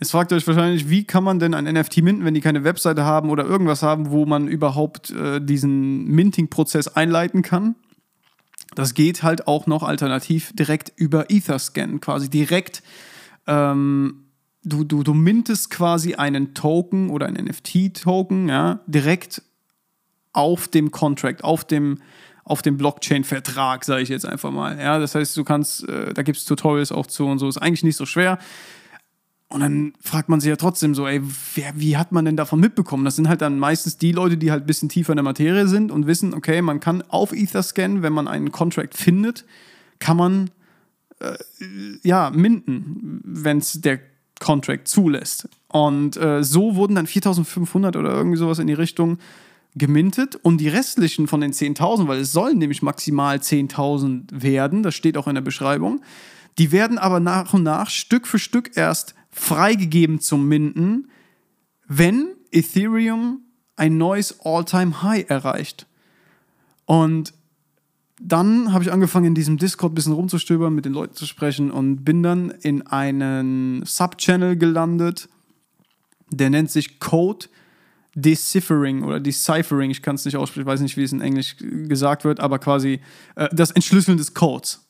Jetzt fragt ihr euch wahrscheinlich, wie kann man denn ein NFT minten, wenn die keine Webseite haben oder irgendwas haben, wo man überhaupt äh, diesen Minting-Prozess einleiten kann? Das geht halt auch noch alternativ direkt über Etherscan, quasi direkt. Ähm, du, du, du mintest quasi einen Token oder einen NFT-Token, ja, direkt auf dem Contract, auf dem, auf dem Blockchain-Vertrag, sage ich jetzt einfach mal. Ja, das heißt, du kannst, äh, da gibt es Tutorials auch zu und so, ist eigentlich nicht so schwer. Und dann fragt man sich ja trotzdem so, ey, wer, wie hat man denn davon mitbekommen? Das sind halt dann meistens die Leute, die halt ein bisschen tiefer in der Materie sind und wissen, okay, man kann auf Etherscan, wenn man einen Contract findet, kann man äh, ja minden, wenn es der Contract zulässt. Und äh, so wurden dann 4500 oder irgendwie sowas in die Richtung gemintet und die restlichen von den 10.000, weil es sollen nämlich maximal 10.000 werden, das steht auch in der Beschreibung, die werden aber nach und nach Stück für Stück erst freigegeben zum Minden, wenn Ethereum ein neues All-Time-High erreicht. Und dann habe ich angefangen, in diesem Discord ein bisschen rumzustöbern, mit den Leuten zu sprechen und bin dann in einen Subchannel gelandet, der nennt sich Code Deciphering oder Deciphering, ich kann es nicht aussprechen, ich weiß nicht, wie es in Englisch gesagt wird, aber quasi äh, das Entschlüsseln des Codes.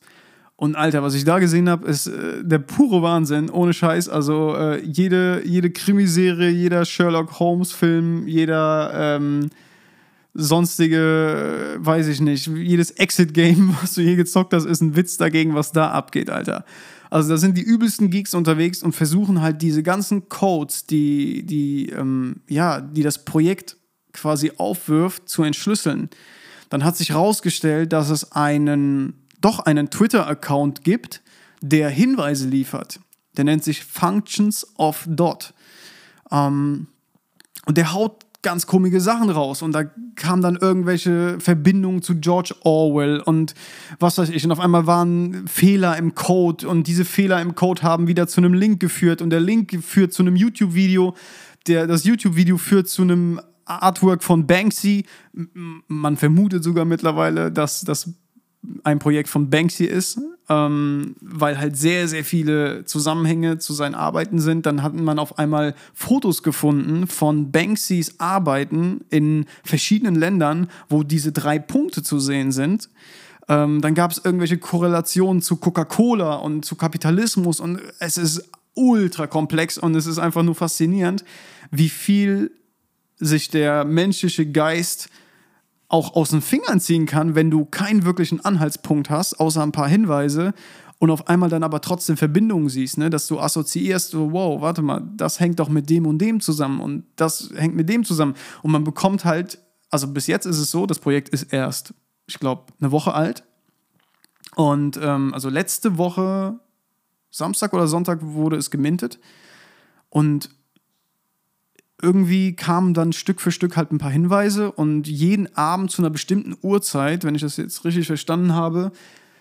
Und Alter, was ich da gesehen habe, ist äh, der pure Wahnsinn, ohne Scheiß. Also äh, jede, jede Krimiserie, jeder Sherlock Holmes-Film, jeder ähm, sonstige, äh, weiß ich nicht, jedes Exit-Game, was du je gezockt hast, ist ein Witz dagegen, was da abgeht, Alter. Also da sind die übelsten Geeks unterwegs und versuchen halt diese ganzen Codes, die, die, ähm, ja, die das Projekt quasi aufwirft, zu entschlüsseln. Dann hat sich herausgestellt, dass es einen doch einen Twitter-Account gibt, der Hinweise liefert. Der nennt sich Functions of Dot. Ähm, und der haut ganz komische Sachen raus. Und da kamen dann irgendwelche Verbindungen zu George Orwell und was weiß ich. Und auf einmal waren Fehler im Code und diese Fehler im Code haben wieder zu einem Link geführt und der Link führt zu einem YouTube-Video. das YouTube-Video führt zu einem Artwork von Banksy. Man vermutet sogar mittlerweile, dass das ein Projekt von Banksy ist, ähm, weil halt sehr, sehr viele Zusammenhänge zu seinen Arbeiten sind. Dann hat man auf einmal Fotos gefunden von Banksys Arbeiten in verschiedenen Ländern, wo diese drei Punkte zu sehen sind. Ähm, dann gab es irgendwelche Korrelationen zu Coca-Cola und zu Kapitalismus und es ist ultra komplex und es ist einfach nur faszinierend, wie viel sich der menschliche Geist auch aus den Fingern ziehen kann, wenn du keinen wirklichen Anhaltspunkt hast, außer ein paar Hinweise und auf einmal dann aber trotzdem Verbindungen siehst, ne? dass du assoziierst, so, wow, warte mal, das hängt doch mit dem und dem zusammen und das hängt mit dem zusammen. Und man bekommt halt, also bis jetzt ist es so, das Projekt ist erst, ich glaube, eine Woche alt. Und ähm, also letzte Woche, Samstag oder Sonntag, wurde es gemintet. Und irgendwie kamen dann Stück für Stück halt ein paar Hinweise und jeden Abend zu einer bestimmten Uhrzeit, wenn ich das jetzt richtig verstanden habe,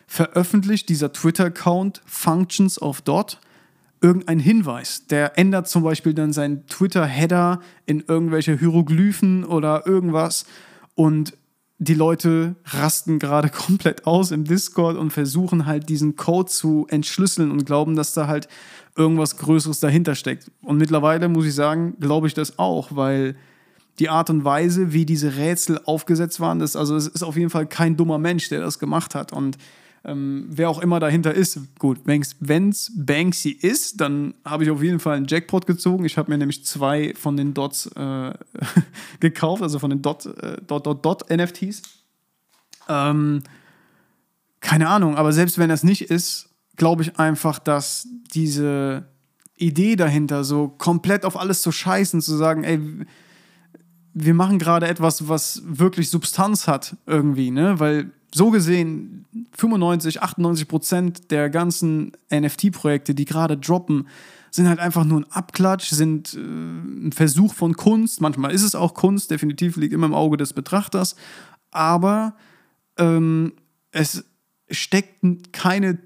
veröffentlicht dieser Twitter-Account Functions of Dot irgendein Hinweis. Der ändert zum Beispiel dann seinen Twitter-Header in irgendwelche Hieroglyphen oder irgendwas und die Leute rasten gerade komplett aus im Discord und versuchen halt diesen Code zu entschlüsseln und glauben, dass da halt irgendwas Größeres dahinter steckt. Und mittlerweile muss ich sagen, glaube ich das auch, weil die Art und Weise, wie diese Rätsel aufgesetzt waren, das, also es ist auf jeden Fall kein dummer Mensch, der das gemacht hat. Und ähm, wer auch immer dahinter ist, gut, wenn es Banksy ist, dann habe ich auf jeden Fall einen Jackpot gezogen. Ich habe mir nämlich zwei von den Dots äh, gekauft, also von den Dot, äh, Dot, Dot, Dot NFTs. Ähm, keine Ahnung, aber selbst wenn das nicht ist, glaube ich einfach, dass diese Idee dahinter, so komplett auf alles zu scheißen, zu sagen, ey, wir machen gerade etwas, was wirklich Substanz hat irgendwie, ne? Weil so gesehen 95, 98 Prozent der ganzen NFT-Projekte, die gerade droppen, sind halt einfach nur ein Abklatsch, sind äh, ein Versuch von Kunst. Manchmal ist es auch Kunst, definitiv liegt immer im Auge des Betrachters, aber ähm, es steckt keine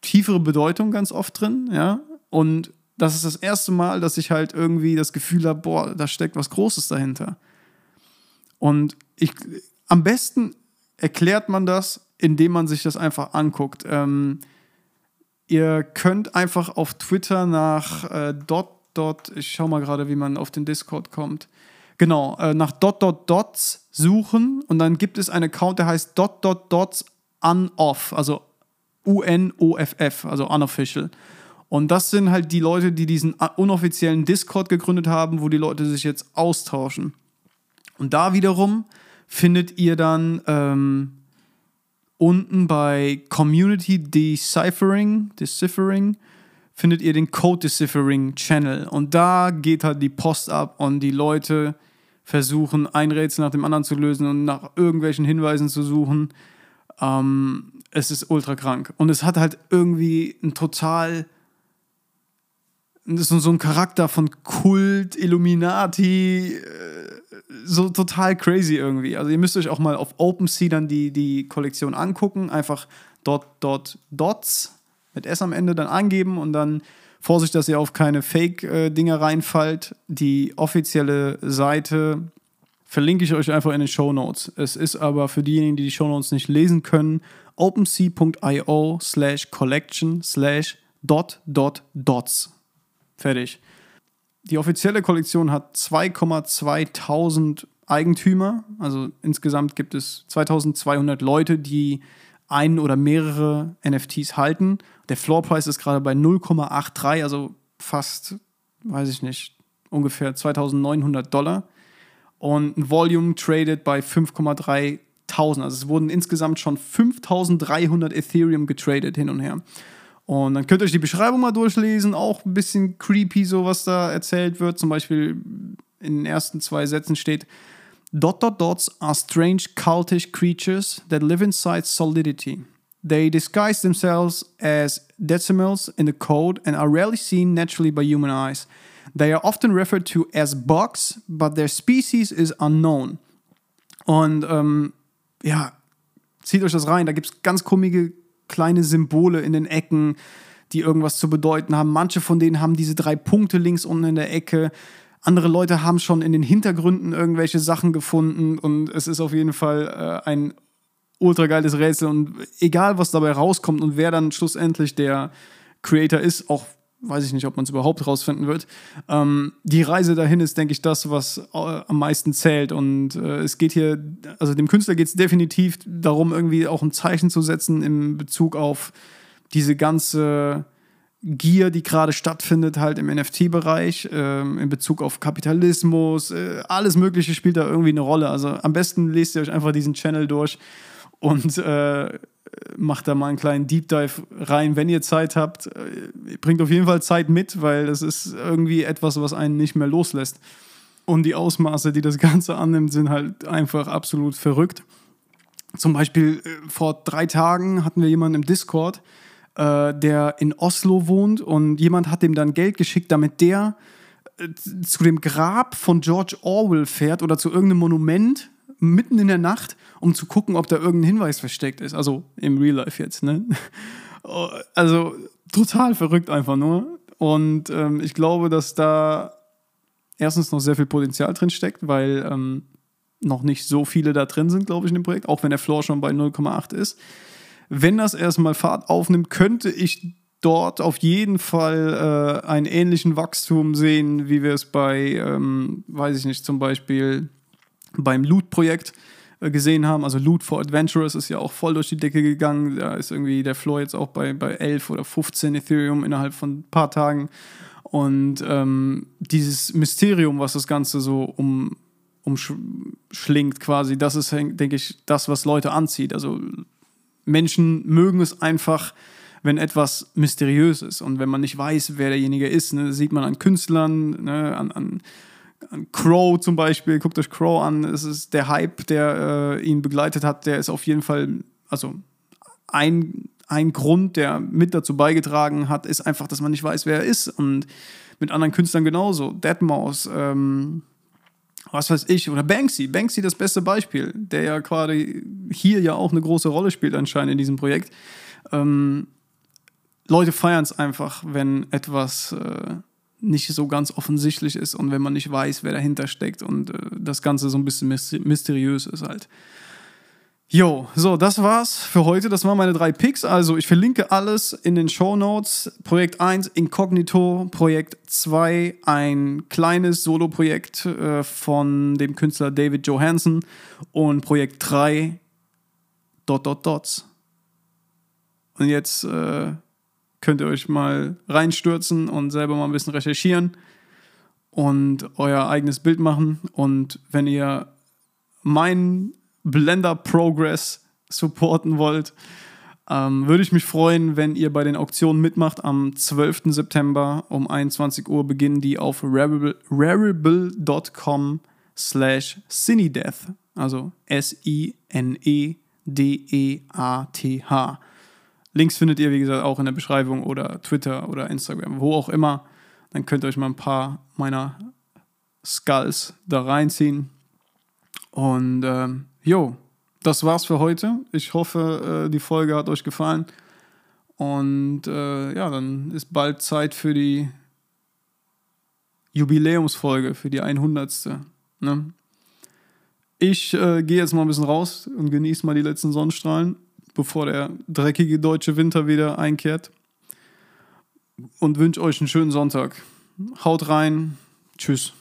tiefere Bedeutung ganz oft drin, ja. Und das ist das erste Mal, dass ich halt irgendwie das Gefühl habe, boah, da steckt was Großes dahinter. Und ich, am besten erklärt man das, indem man sich das einfach anguckt. Ähm, ihr könnt einfach auf Twitter nach äh, dot, dot, ich schau mal gerade, wie man auf den Discord kommt. Genau, äh, nach dot, dot, dots suchen und dann gibt es einen Account, der heißt dot, dot, dots unoff, also U-N-O-F-F, also unofficial. Und das sind halt die Leute, die diesen unoffiziellen Discord gegründet haben, wo die Leute sich jetzt austauschen. Und da wiederum findet ihr dann ähm, unten bei Community Deciphering, Deciphering, findet ihr den Code Deciphering Channel. Und da geht halt die Post ab und die Leute versuchen, ein Rätsel nach dem anderen zu lösen und nach irgendwelchen Hinweisen zu suchen. Ähm, es ist ultra krank. Und es hat halt irgendwie ein total. So, so ein Charakter von Kult, Illuminati, äh, so total crazy irgendwie. Also ihr müsst euch auch mal auf OpenSea dann die, die Kollektion angucken. Einfach dot, dot, dots mit S am Ende dann angeben und dann Vorsicht, dass ihr auf keine Fake-Dinger reinfallt. Die offizielle Seite verlinke ich euch einfach in den Show Notes. Es ist aber für diejenigen, die die Show Notes nicht lesen können, opensea.io slash collection slash dot dot dots. Fertig. Die offizielle Kollektion hat 2,2000 Eigentümer. Also insgesamt gibt es 2200 Leute, die einen oder mehrere NFTs halten. Der Floorpreis ist gerade bei 0,83, also fast, weiß ich nicht, ungefähr 2900 Dollar. Und ein Volume traded bei 5,3 1000. Also es wurden insgesamt schon 5300 Ethereum getradet hin und her. Und dann könnt ihr euch die Beschreibung mal durchlesen, auch ein bisschen creepy, so was da erzählt wird. Zum Beispiel in den ersten zwei Sätzen steht: Dot dot dots are strange cultish creatures that live inside solidity. They disguise themselves as decimals in the code and are rarely seen naturally by human eyes. They are often referred to as bugs, but their species is unknown. Und ähm, ja, zieht euch das rein. Da gibt es ganz komische kleine Symbole in den Ecken, die irgendwas zu bedeuten haben. Manche von denen haben diese drei Punkte links unten in der Ecke. Andere Leute haben schon in den Hintergründen irgendwelche Sachen gefunden und es ist auf jeden Fall äh, ein ultra geiles Rätsel und egal was dabei rauskommt und wer dann schlussendlich der Creator ist, auch weiß ich nicht, ob man es überhaupt rausfinden wird. Ähm, die Reise dahin ist, denke ich, das, was äh, am meisten zählt. Und äh, es geht hier, also dem Künstler geht es definitiv darum, irgendwie auch ein Zeichen zu setzen in Bezug auf diese ganze Gier, die gerade stattfindet, halt im NFT-Bereich, äh, in Bezug auf Kapitalismus, äh, alles Mögliche spielt da irgendwie eine Rolle. Also am besten lest ihr euch einfach diesen Channel durch und äh, macht da mal einen kleinen Deep Dive rein, wenn ihr Zeit habt. Äh, bringt auf jeden Fall Zeit mit, weil das ist irgendwie etwas, was einen nicht mehr loslässt. Und die Ausmaße, die das Ganze annimmt, sind halt einfach absolut verrückt. Zum Beispiel äh, vor drei Tagen hatten wir jemanden im Discord, äh, der in Oslo wohnt und jemand hat ihm dann Geld geschickt, damit der äh, zu dem Grab von George Orwell fährt oder zu irgendeinem Monument mitten in der Nacht, um zu gucken, ob da irgendein Hinweis versteckt ist. Also im Real Life jetzt, ne? Also total verrückt einfach nur. Und ähm, ich glaube, dass da erstens noch sehr viel Potenzial drin steckt, weil ähm, noch nicht so viele da drin sind, glaube ich, in dem Projekt, auch wenn der Floor schon bei 0,8 ist. Wenn das erstmal Fahrt aufnimmt, könnte ich dort auf jeden Fall äh, einen ähnlichen Wachstum sehen, wie wir es bei, ähm, weiß ich nicht, zum Beispiel beim Loot-Projekt äh, gesehen haben. Also Loot for Adventurers ist ja auch voll durch die Decke gegangen. Da ist irgendwie der Floor jetzt auch bei, bei 11 oder 15 Ethereum innerhalb von ein paar Tagen. Und ähm, dieses Mysterium, was das Ganze so um, umschlingt quasi, das ist, denke ich, das, was Leute anzieht. Also Menschen mögen es einfach, wenn etwas mysteriös ist und wenn man nicht weiß, wer derjenige ist. Ne, sieht man an Künstlern, ne, an, an Crow zum Beispiel, guckt euch Crow an, es ist der Hype, der äh, ihn begleitet hat, der ist auf jeden Fall, also ein, ein Grund, der mit dazu beigetragen hat, ist einfach, dass man nicht weiß, wer er ist. Und mit anderen Künstlern genauso. Deadmau5, ähm, was weiß ich, oder Banksy. Banksy das beste Beispiel, der ja gerade hier ja auch eine große Rolle spielt anscheinend in diesem Projekt. Ähm, Leute feiern es einfach, wenn etwas äh, nicht so ganz offensichtlich ist und wenn man nicht weiß, wer dahinter steckt und äh, das Ganze so ein bisschen mysteriös ist halt. Jo, so, das war's für heute. Das waren meine drei Picks. Also, ich verlinke alles in den Show Notes. Projekt 1 Incognito, Projekt 2 ein kleines Solo-Projekt äh, von dem Künstler David Johansson und Projekt 3 Dot Dot Dots. Und jetzt äh, könnt ihr euch mal reinstürzen und selber mal ein bisschen recherchieren und euer eigenes Bild machen. Und wenn ihr meinen Blender Progress supporten wollt, ähm, würde ich mich freuen, wenn ihr bei den Auktionen mitmacht. Am 12. September um 21 Uhr beginnen die auf rarible.com slash cinedeath, also S-I-N-E-D-E-A-T-H. Links findet ihr, wie gesagt, auch in der Beschreibung oder Twitter oder Instagram, wo auch immer. Dann könnt ihr euch mal ein paar meiner Skulls da reinziehen. Und ähm, jo, das war's für heute. Ich hoffe, äh, die Folge hat euch gefallen. Und äh, ja, dann ist bald Zeit für die Jubiläumsfolge, für die 100. Ne? Ich äh, gehe jetzt mal ein bisschen raus und genieße mal die letzten Sonnenstrahlen bevor der dreckige deutsche Winter wieder einkehrt. Und wünsche euch einen schönen Sonntag. Haut rein. Tschüss.